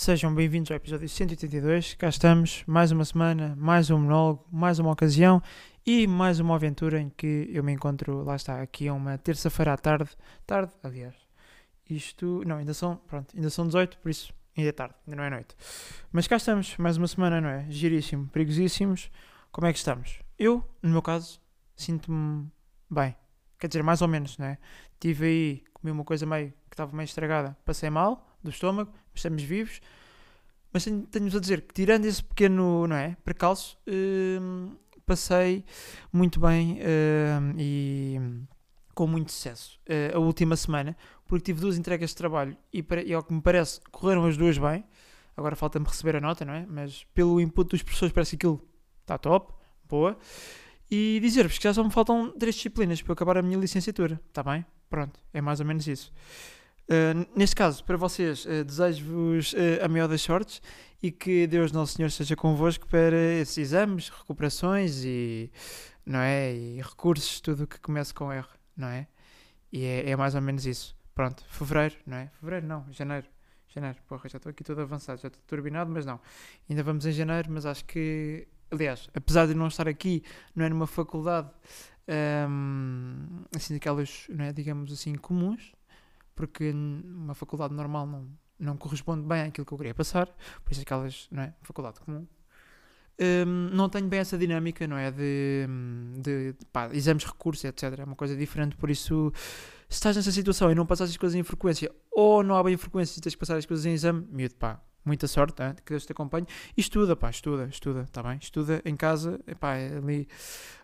Sejam bem-vindos ao episódio 182. Cá estamos, mais uma semana, mais um monólogo, mais uma ocasião e mais uma aventura em que eu me encontro, lá está, aqui é uma terça-feira à tarde. Tarde, aliás. Isto, não, ainda são, pronto, ainda são 18, por isso ainda é tarde, ainda não é noite. Mas cá estamos, mais uma semana, não é? Giríssimo, perigosíssimos. Como é que estamos? Eu, no meu caso, sinto-me bem. Quer dizer, mais ou menos, não é? Tive aí, comi uma coisa meio que estava meio estragada, passei mal do estômago, estamos vivos. Mas tenho- tenho-vos a dizer que, tirando esse pequeno, não é? Percalço, hum, passei muito bem hum, e com muito sucesso eh, a última semana, porque tive duas entregas de trabalho e, e ao que me parece, correram as duas bem. Agora falta-me receber a nota, não é? Mas pelo input dos professores parece que aquilo está top, boa. E dizer-vos que já só me faltam três disciplinas para eu acabar a minha licenciatura, está bem? Pronto, é mais ou menos isso. Uh, neste caso, para vocês, uh, desejo-vos uh, a maior das sortes e que Deus Nosso Senhor seja convosco para esses exames, recuperações e, não é? e recursos, tudo que comece com R, não é? E é, é mais ou menos isso. Pronto, fevereiro, não é? Fevereiro não, janeiro. Janeiro, porra, já estou aqui todo avançado, já estou turbinado, mas não. Ainda vamos em janeiro, mas acho que, aliás, apesar de não estar aqui, não é numa faculdade, hum, assim, daquelas, não é, digamos assim, comuns, porque uma faculdade normal não, não corresponde bem àquilo que eu queria passar, por isso aquelas, não é, faculdade comum. Hum, não tenho bem essa dinâmica, não é, de, de, pá, exames, recursos, etc, é uma coisa diferente, por isso, se estás nessa situação e não passas as coisas em frequência, ou não há bem frequência e tens que passar as coisas em exame, miúdo, pá, muita sorte, hein? que Deus te acompanhe, e estuda, pá, estuda, estuda, tá bem, estuda em casa, pá, ali,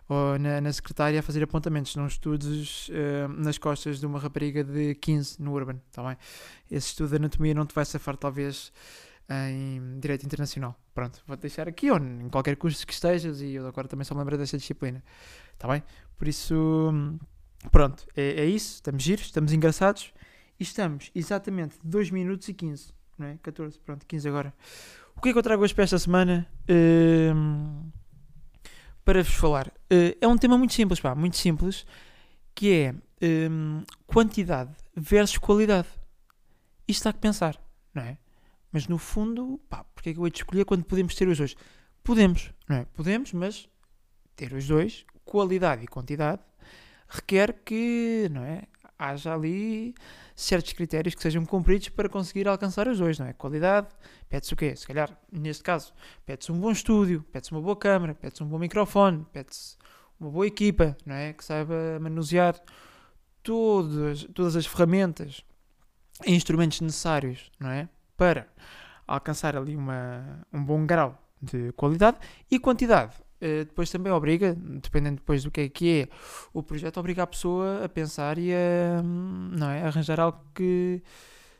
ou na, na secretária a fazer apontamentos, não estudes eh, nas costas de uma rapariga de 15 no Urban, tá bem? Esse estudo de anatomia não te vai safar, talvez, em Direito Internacional. Pronto, vou-te deixar aqui, ou em qualquer curso que estejas, e eu agora também só me lembro dessa disciplina, tá bem? Por isso, pronto, é, é isso, estamos giros, estamos engraçados, e estamos exatamente 2 minutos e 15, não é? 14, pronto, 15 agora. O que é que eu trago hoje para esta semana? Hum, para vos falar. Uh, é um tema muito simples, pá, muito simples, que é um, quantidade versus qualidade. Isto dá que pensar, não é? Mas no fundo, pá, porque é que eu hei de escolher quando podemos ter os dois? Podemos, não é? Podemos, mas ter os dois, qualidade e quantidade, requer que, não é? Haja ali certos critérios que sejam cumpridos para conseguir alcançar os dois, não é? Qualidade, pede-se o quê? Se calhar, neste caso, pede-se um bom estúdio, pede-se uma boa câmera, pede-se um bom microfone, pede-se uma boa equipa, não é? Que saiba manusear todas, todas as ferramentas e instrumentos necessários, não é? Para alcançar ali uma, um bom grau de qualidade e quantidade. Uh, depois também obriga, dependendo depois do que é que é o projeto, obriga a pessoa a pensar e a não é, arranjar algo que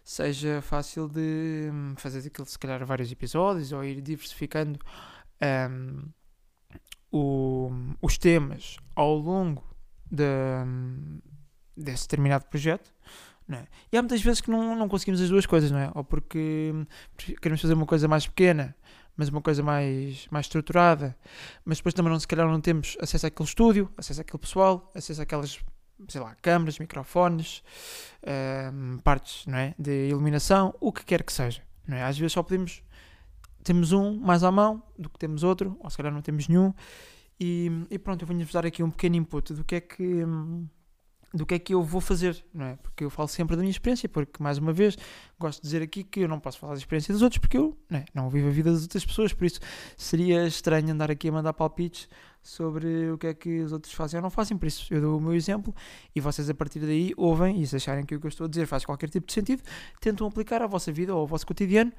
seja fácil de hum, fazer aquilo, se calhar, vários episódios ou ir diversificando um, o, os temas ao longo de, hum, desse determinado projeto. É? E há muitas vezes que não, não conseguimos as duas coisas, não é? Ou porque hum, queremos fazer uma coisa mais pequena, mas uma coisa mais, mais estruturada, mas depois também não, se calhar não temos acesso àquele estúdio, acesso àquele pessoal, acesso àquelas, sei lá, câmaras, microfones, hum, partes, não é? De iluminação, o que quer que seja, não é? Às vezes só podemos, temos um mais à mão do que temos outro, ou se calhar não temos nenhum, e, e pronto, eu venho-vos dar aqui um pequeno input do que é que... hum, do que é que eu vou fazer, não é? Porque eu falo sempre da minha experiência, porque, mais uma vez, gosto de dizer aqui que eu não posso falar da experiência dos outros, porque eu não, é? não vivo a vida das outras pessoas, por isso seria estranho andar aqui a mandar palpites sobre o que é que os outros fazem ou não fazem, por isso eu dou o meu exemplo e vocês a partir daí ouvem e se acharem que o que eu estou a dizer faz qualquer tipo de sentido, tentam aplicar à vossa vida ou ao vosso cotidiano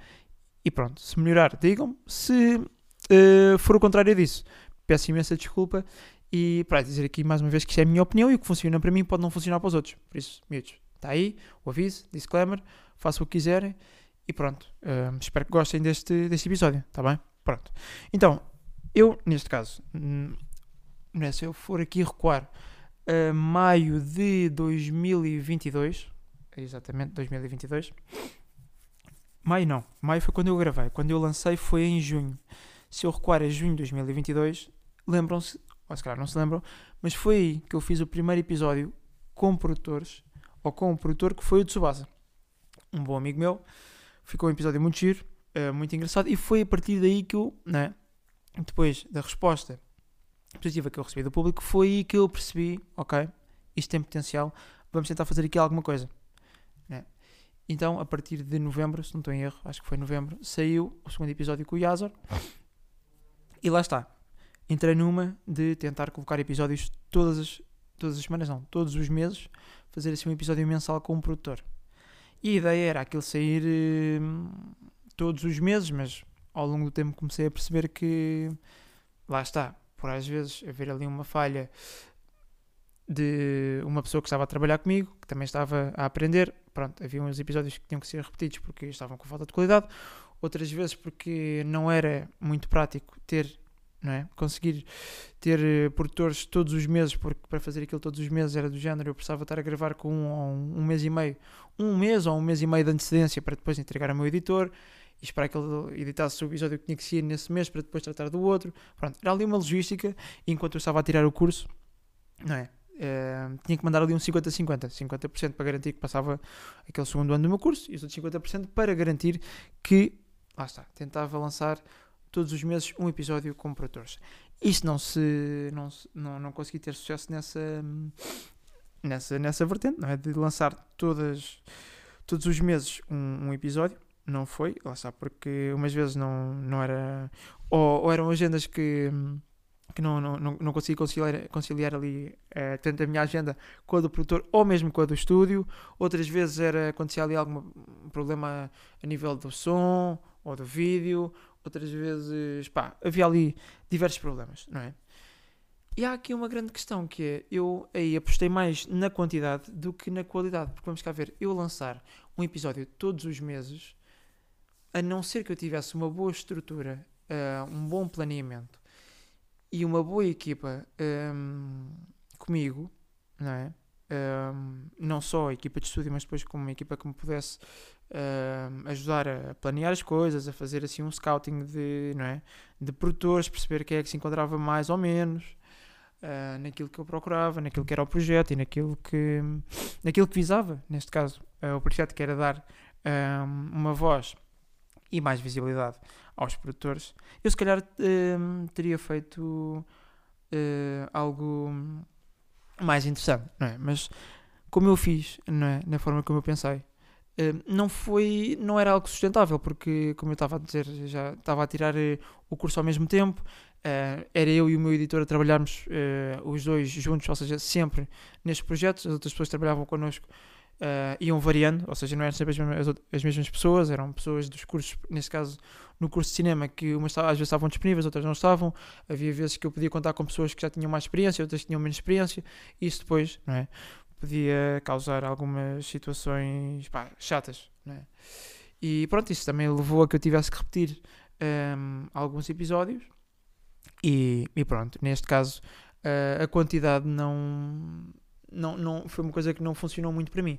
e pronto, se melhorar, digam-me, se uh, for o contrário disso, peço imensa desculpa e para dizer aqui mais uma vez que isto é a minha opinião e o que funciona para mim pode não funcionar para os outros. Por isso, miúdos, está aí o aviso, disclaimer, façam o que quiserem e pronto. Hum, espero que gostem deste, deste episódio, está bem? Pronto. Então, eu, neste caso, hum, né, se eu for aqui recuar a maio de 2022, exatamente 2022, maio não, maio foi quando eu gravei, quando eu lancei foi em junho. Se eu recuar a junho de 2022, lembram-se ou se calhar não se lembram, mas foi aí que eu fiz o primeiro episódio com produtores, ou com um produtor que foi o Tsubasa. Um bom amigo meu, ficou um episódio muito giro, uh, muito engraçado e foi a partir daí que eu, né, depois da resposta positiva que eu recebi do público, foi aí que eu percebi, ok, isto tem potencial, vamos tentar fazer aqui alguma coisa. Né? Então, a partir de novembro, se não estou em erro, acho que foi novembro, saiu o segundo episódio com o Yazor. E lá está. Entrei numa de tentar colocar episódios todas as, todas as semanas, não, todos os meses, fazer assim um episódio mensal com um produtor. E a ideia era aquilo sair eh, todos os meses, mas ao longo do tempo comecei a perceber que lá está, por às vezes haver ali uma falha de uma pessoa que estava a trabalhar comigo, que também estava a aprender. Pronto, havia uns episódios que tinham que ser repetidos porque estavam com falta de qualidade, outras vezes porque não era muito prático ter, não é? Conseguir ter uh, produtores todos os meses, porque para fazer aquilo todos os meses era do género, eu precisava estar a gravar com um, um, mês e meio, um mês ou um mês e meio de antecedência para depois entregar ao meu editor e esperar que ele editasse o episódio que tinha que sair nesse mês para depois tratar do outro. Pronto, era ali uma logística enquanto eu estava a tirar o curso, não é? Uh, tinha que mandar ali um 50-50, 50%, para garantir que passava aquele segundo ano do meu curso e os outros 50% para garantir que, lá está, tentava lançar todos os meses um episódio com produtores. Isto não se, não, não, não consegui ter sucesso nessa, nessa, nessa vertente, não é? De lançar todas, todos os meses um, um episódio não foi, lá porque umas vezes não, não era. Ou, ou eram agendas que, que não, não, não, não consegui conciliar, conciliar ali eh, tanto a minha agenda com a do produtor ou mesmo com a do estúdio. Outras vezes era acontecia ali algum problema a nível do som ou do vídeo. Outras vezes, pá, havia ali diversos problemas, não é? E há aqui uma grande questão que é, eu aí apostei mais na quantidade do que na qualidade, porque vamos cá ver, eu lançar um episódio todos os meses a não ser que eu tivesse uma boa estrutura, uh, um bom planeamento e uma boa equipa um, comigo, não é? Um, não só a equipa de estúdio, mas depois como uma equipa que me pudesse um, ajudar a planear as coisas, a fazer assim um scouting de, não é? de produtores, perceber quem é que se encontrava mais ou menos uh, naquilo que eu procurava, naquilo que era o projeto e naquilo que, naquilo que visava, neste caso, uh, o projeto que era dar uma voz e mais visibilidade aos produtores, eu se calhar uh, teria feito uh, algo mais interessante, não é? Mas como eu fiz, não é? Na forma como eu pensei, uh, não foi, não era algo sustentável, porque como eu estava a dizer, já estava a tirar eh, o curso ao mesmo tempo, era eu e o meu editor a trabalharmos os dois juntos, ou seja, sempre nestes projetos, as outras pessoas trabalhavam connosco iam variando, ou seja, não eram sempre as mesmas, as mesmas, pessoas, eram pessoas dos cursos, neste caso no curso de cinema, que umas às vezes estavam disponíveis, outras não estavam. Havia vezes que eu podia contar com pessoas que já tinham mais experiência, outras que tinham menos experiência, e isso depois, não é? Podia causar algumas situações pá, chatas, não é? E pronto, isso também levou a que eu tivesse que repetir um, ehm, alguns episódios. E, e, pronto, neste caso uh, a quantidade não, não, não, foi uma coisa que não funcionou muito para mim.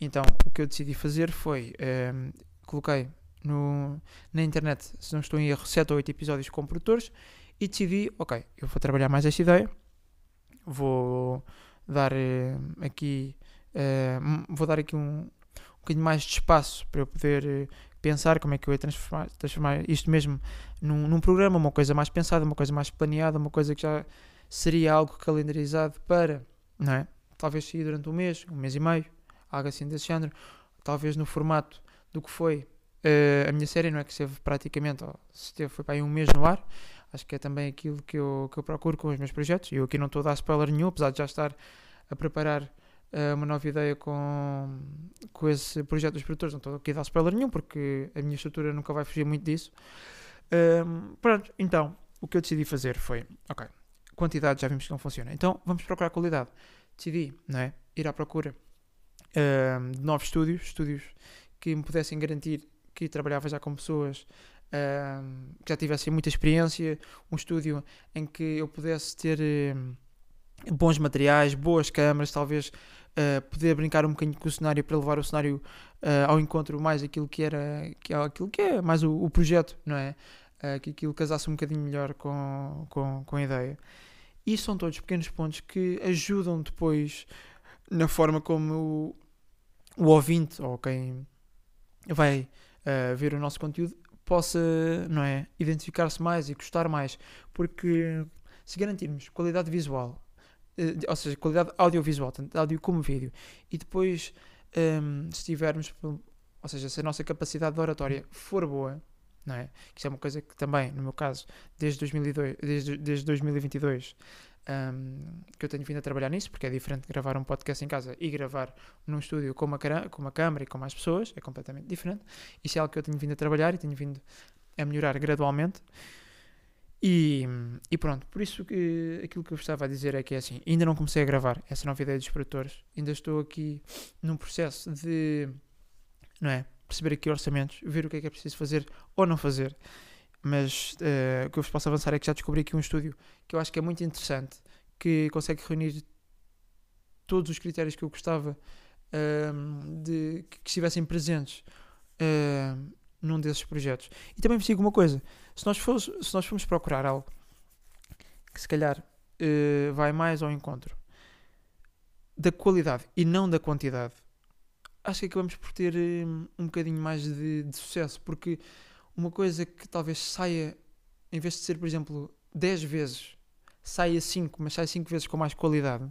Então, o que eu decidi fazer foi, um, ehm, coloquei no, na internet, se não estou em erro, 7 ou 8 episódios com produtores e decidi, ok, eu vou trabalhar mais esta ideia, vou dar uh, aqui, uh, vou dar aqui um, um bocadinho mais de espaço para eu poder uh, pensar como é que eu ia transformar, transformar isto mesmo num, num programa, uma coisa mais pensada, uma coisa mais planeada, uma coisa que já seria algo calendarizado para, não é? talvez sair durante um mês, um mês e meio, algo assim desse género, talvez no formato do que foi uh, a minha série, não é? Que esteve praticamente, se esteve, foi para aí um mês no ar, acho que é também aquilo que eu, que eu procuro com os meus projetos, eu aqui não estou a dar spoiler nenhum, apesar de já estar a preparar uh, uma nova ideia com, com esse projeto dos produtores, não estou aqui a dar spoiler nenhum, porque a minha estrutura nunca vai fugir muito disso. Uh, pronto, então, o que eu decidi fazer foi, ok, quantidade já vimos que não funciona, então vamos procurar qualidade. Decidi não é, ir à procura uh, de novos estúdios, estúdios que me pudessem garantir que trabalhava já com pessoas que já tivessem muita experiência, um estúdio em que eu pudesse ter uh, bons materiais, boas câmaras, talvez Uh, poder brincar um bocadinho com o cenário para levar o cenário uh, ao encontro mais aquilo que era que é aquilo que é mais o, projeto, não é? Que aquilo casasse um bocadinho melhor com, com, com a ideia. E são todos pequenos pontos que ajudam depois na forma como o, o ouvinte ou quem vai uh, ver o nosso conteúdo possa, não é, identificar-se mais e gostar mais, porque se garantirmos qualidade visual, eh, ou seja, qualidade audiovisual, tanto áudio como vídeo, e depois um, se tivermos, ou seja, se a nossa capacidade de oratória for boa, não é? Que isso é uma coisa que também, no meu caso, desde, 2002, desde, desde 2022, um, que eu tenho vindo a trabalhar nisso, porque é diferente gravar um podcast em casa e gravar num estúdio com uma, com uma câmera e com mais pessoas, é completamente diferente. Isso é algo que eu tenho vindo a trabalhar e tenho vindo a melhorar gradualmente. E, e pronto, por isso que aquilo que eu estava a dizer é que é assim, ainda não comecei a gravar essa nova ideia dos produtores, ainda estou aqui num processo de, não é, perceber aqui orçamentos, ver o que é que é preciso fazer ou não fazer, mas uh, o que eu vos posso avançar é que já descobri aqui um estúdio que eu acho que é muito interessante, que consegue reunir todos os critérios que eu gostava uh, de que, estivessem presentes uh, num desses projetos. E também vos digo uma coisa: se nós, fomos, se nós formos procurar algo que se calhar uh, vai mais ao encontro da qualidade e não da quantidade, acho que acabamos por ter um, um bocadinho mais de, de, sucesso, porque uma coisa que talvez saia, em vez de ser, por exemplo, 10 vezes, saia 5, mas sai 5 vezes com mais qualidade,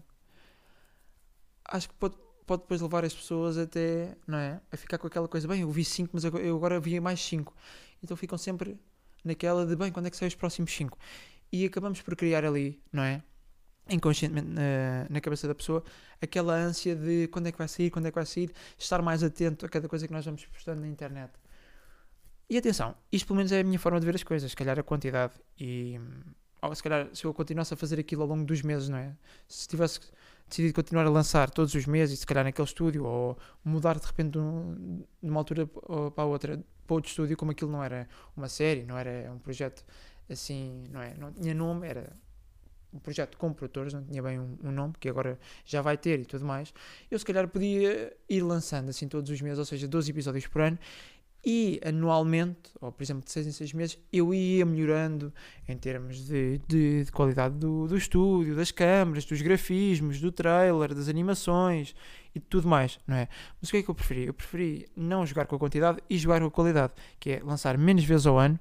acho que pode pode depois levar as pessoas até, não é? A ficar com aquela coisa, bem, eu vi 5, mas eu agora vi mais 5. Então ficam sempre naquela de, bem, quando é que saem os próximos 5? E acabamos por criar ali, não é? Inconscientemente na, na cabeça da pessoa, aquela ânsia de quando é que vai sair, quando é que vai sair, estar mais atento a cada coisa que nós vamos postando na internet. E atenção, isto pelo menos é a minha forma de ver as coisas, se calhar a quantidade e ou se calhar se eu continuasse a fazer aquilo ao longo dos meses, não é? Se tivesse decidido continuar a lançar todos os meses, se calhar naquele estúdio, ou mudar de repente de uma altura para outra para outro estúdio, como aquilo não era uma série, não era um projeto assim, não é? Não tinha nome, era um projeto com produtores, não tinha bem um, um, nome, que agora já vai ter e tudo mais. Eu se calhar podia ir lançando assim todos os meses, ou seja, 12 episódios por ano, e anualmente, ou por exemplo de 6 em 6 meses, eu ia melhorando em termos de, de, de qualidade do, do estúdio, das câmaras, dos grafismos, do trailer, das animações e tudo mais, não é? Mas o que é que eu preferi? Eu preferi não jogar com a quantidade e jogar com a qualidade, que é lançar menos vezes ao ano,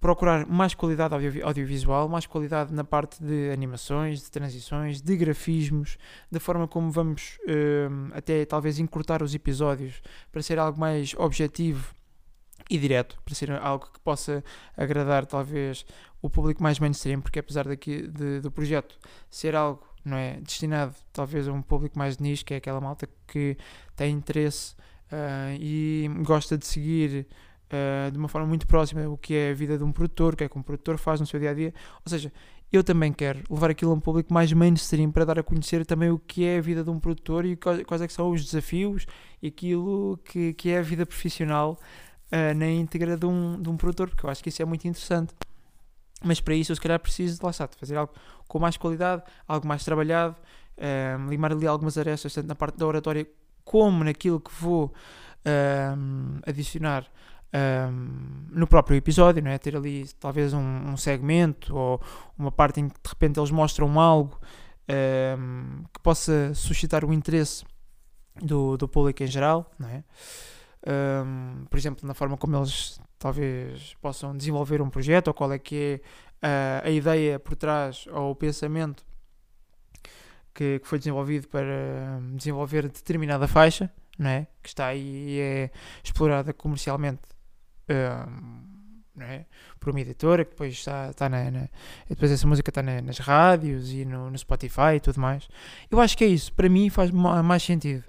procurar mais qualidade audio audiovisual, mais qualidade na parte de animações, de transições, de grafismos, da forma como vamos uh, até talvez encurtar os episódios para ser algo mais objetivo e direto, para ser algo que possa agradar talvez o público mais mainstream, porque apesar daqui, de, do projeto ser algo não é destinado talvez a um público mais de nicho, que é aquela malta que tem interesse uh, e gosta de seguir uh, de uma forma muito próxima o que é a vida de um produtor, o que é que um produtor faz no seu dia a dia. Ou seja, eu também quero levar aquilo a um público mais mainstream para dar a conhecer também o que é a vida de um produtor e quais, é que são os desafios e aquilo que, que é a vida profissional uh, na íntegra de um, de um produtor, porque eu acho que isso é muito interessante. Mas para isso eu se calhar preciso, lá está, de fazer algo com mais qualidade, algo mais trabalhado, uh, limar ali algumas arestas, tanto na parte da oratória como naquilo que vou uh, adicionar um, no próprio episódio, não é? ter ali talvez um, um, segmento ou uma parte em que de repente eles mostram algo um, que possa suscitar o interesse do, do público em geral, não é? por exemplo, na forma como eles talvez possam desenvolver um projeto ou qual é que é a, a ideia por trás ou o pensamento que, que foi desenvolvido para desenvolver determinada faixa, não é? que está aí e é explorada comercialmente é? por uma editora que depois está, está na, na depois essa música está na, nas rádios e no, no, Spotify e tudo mais. Eu acho que é isso. Para mim faz mais sentido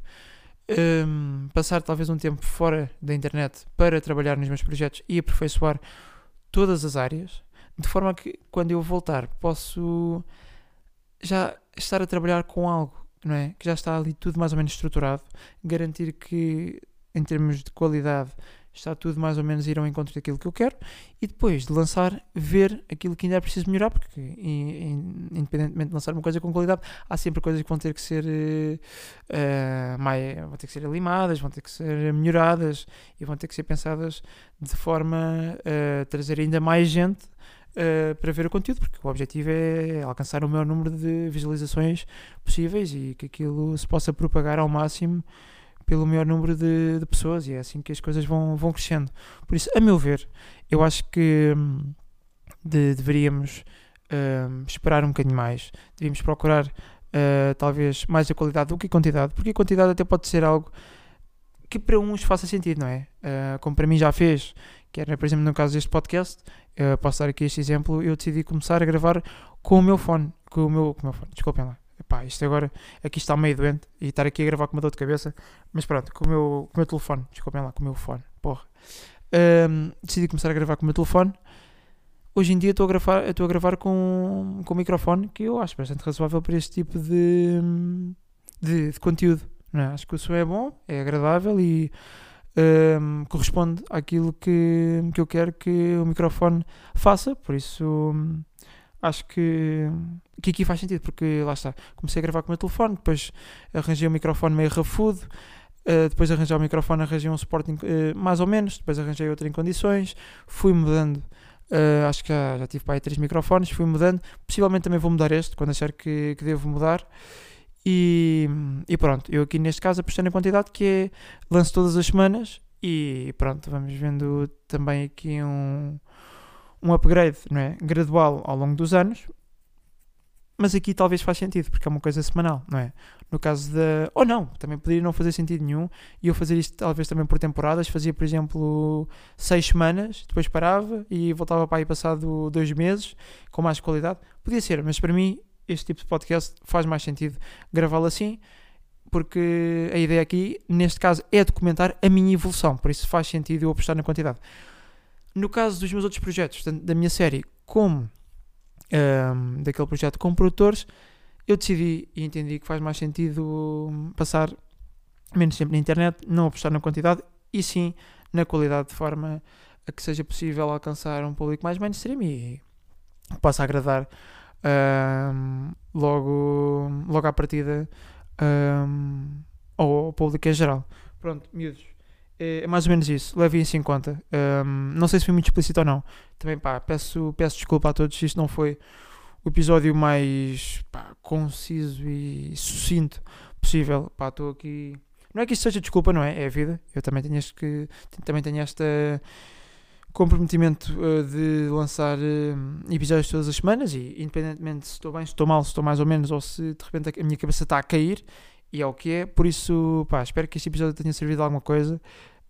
um, passar talvez um tempo fora da internet para trabalhar nos meus projetos e aperfeiçoar todas as áreas, de forma que quando eu voltar posso já estar a trabalhar com algo, não é? Que já está ali tudo mais ou menos estruturado, garantir que em termos de qualidade está tudo mais ou menos ir ao encontro daquilo que eu quero. E depois de lançar, ver aquilo que ainda é preciso melhorar, porque independentemente de lançar uma coisa com qualidade, há sempre coisas que vão ter que ser uh, mais, vão ter que ser limadas, vão ter que ser melhoradas e vão ter que ser pensadas de forma a trazer ainda mais gente Uh, para ver o conteúdo, porque o objetivo é alcançar o maior número de visualizações possíveis e que aquilo se possa propagar ao máximo pelo maior número de, de, pessoas e é assim que as coisas vão, vão crescendo. Por isso, a meu ver, eu acho que hum, de, deveríamos uh, esperar um bocadinho mais, deveríamos procurar uh, talvez mais a qualidade do que a quantidade, porque a quantidade até pode ser algo que para uns faça sentido, não é? Uh, como para mim já fez, que era, por exemplo, no caso deste podcast, uh, posso dar aqui este exemplo, eu decidi começar a gravar com o meu fone, com o meu, com o meu fone, desculpem lá. Epá, isto agora, aqui está meio doente e estar aqui a gravar com uma dor de cabeça, mas pronto, com o meu, com o meu telefone, desculpem lá, com o meu fone, porra. Um, decidi começar a gravar com o meu telefone. Hoje em dia estou a gravar, estou a gravar com, com um microfone que eu acho bastante razoável para este tipo de, de, de conteúdo. É? Acho que o som é bom, é agradável e um, corresponde àquilo que, que eu quero que o microfone faça. Por isso um, acho que, que aqui faz sentido, porque lá está. Comecei a gravar com o meu telefone, depois arranjei um microfone meio rafudo. Uh, depois arranjei o microfone, arranjei um suporte uh, mais ou menos, depois arranjei outro em condições, fui mudando, uh, acho que já, já tive para aí três microfones, fui mudando, possivelmente também vou mudar este, quando achar que, que devo mudar, e, e pronto, eu aqui neste caso apostei na quantidade que é lanço todas as semanas e pronto, vamos vendo também aqui um, um upgrade não é? gradual ao longo dos anos. Mas aqui talvez faz sentido, porque é uma coisa semanal, não é? No caso da. Ou não, também poderia não fazer sentido nenhum e eu fazer isto talvez também por temporadas. Fazia, por exemplo, seis semanas, depois parava e voltava para aí passado dois meses com mais qualidade. Podia ser, mas para mim este tipo de podcast faz mais sentido gravá-lo assim, porque a ideia aqui, neste caso, é documentar a minha evolução, por isso faz sentido eu apostar na quantidade. No caso dos meus outros projetos, tanto da minha série como um, daquele projeto com produtores, eu decidi e entendi que faz mais sentido passar menos tempo na internet, não apostar na quantidade e sim na qualidade, de forma a que seja possível alcançar um público mais mainstream e possa agradar um, logo, logo à partida um, ao público em geral. Pronto, miúdos, é, é mais ou menos isso, levem isso em conta. Um, não sei se foi muito explícito ou não. Também pá, peço, peço desculpa a todos se isto não foi o episódio mais pá, conciso e sucinto possível. Pá, estou aqui. Não é que isto seja desculpa, não é? É a vida. Eu também tenho, este que, também tenho esta comprometimento uh, de lançar uh, episódios todas as semanas e independentemente se estou bem, se estou mal, se estou mais ou menos ou se de repente a minha cabeça está a cair e é o que é, por isso pá, espero que este episódio tenha servido de alguma coisa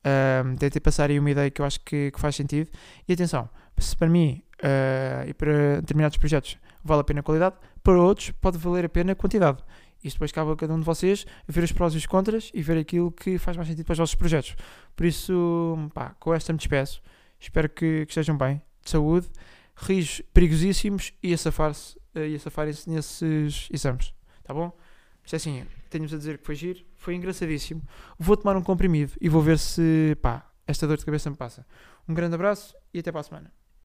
uh, tentei passar aí uma ideia que eu acho que, que faz sentido e atenção, se para mim uh, e para determinados projetos vale a pena a qualidade, para outros pode valer a pena a quantidade isto depois cabe a cada um de vocês ver os prós e os contras e ver aquilo que faz mais sentido para os vossos projetos. Por isso, pá, com esta me despeço. Espero que, que estejam bem, de saúde, rios perigosíssimos e a safar-se uh, safarem-se nesses exames. Tá bom? Isto é assim, tenho-vos a dizer que foi giro, foi engraçadíssimo. Vou tomar um comprimido e vou ver se, pá, esta dor de cabeça me passa. Um grande abraço e até para a semana.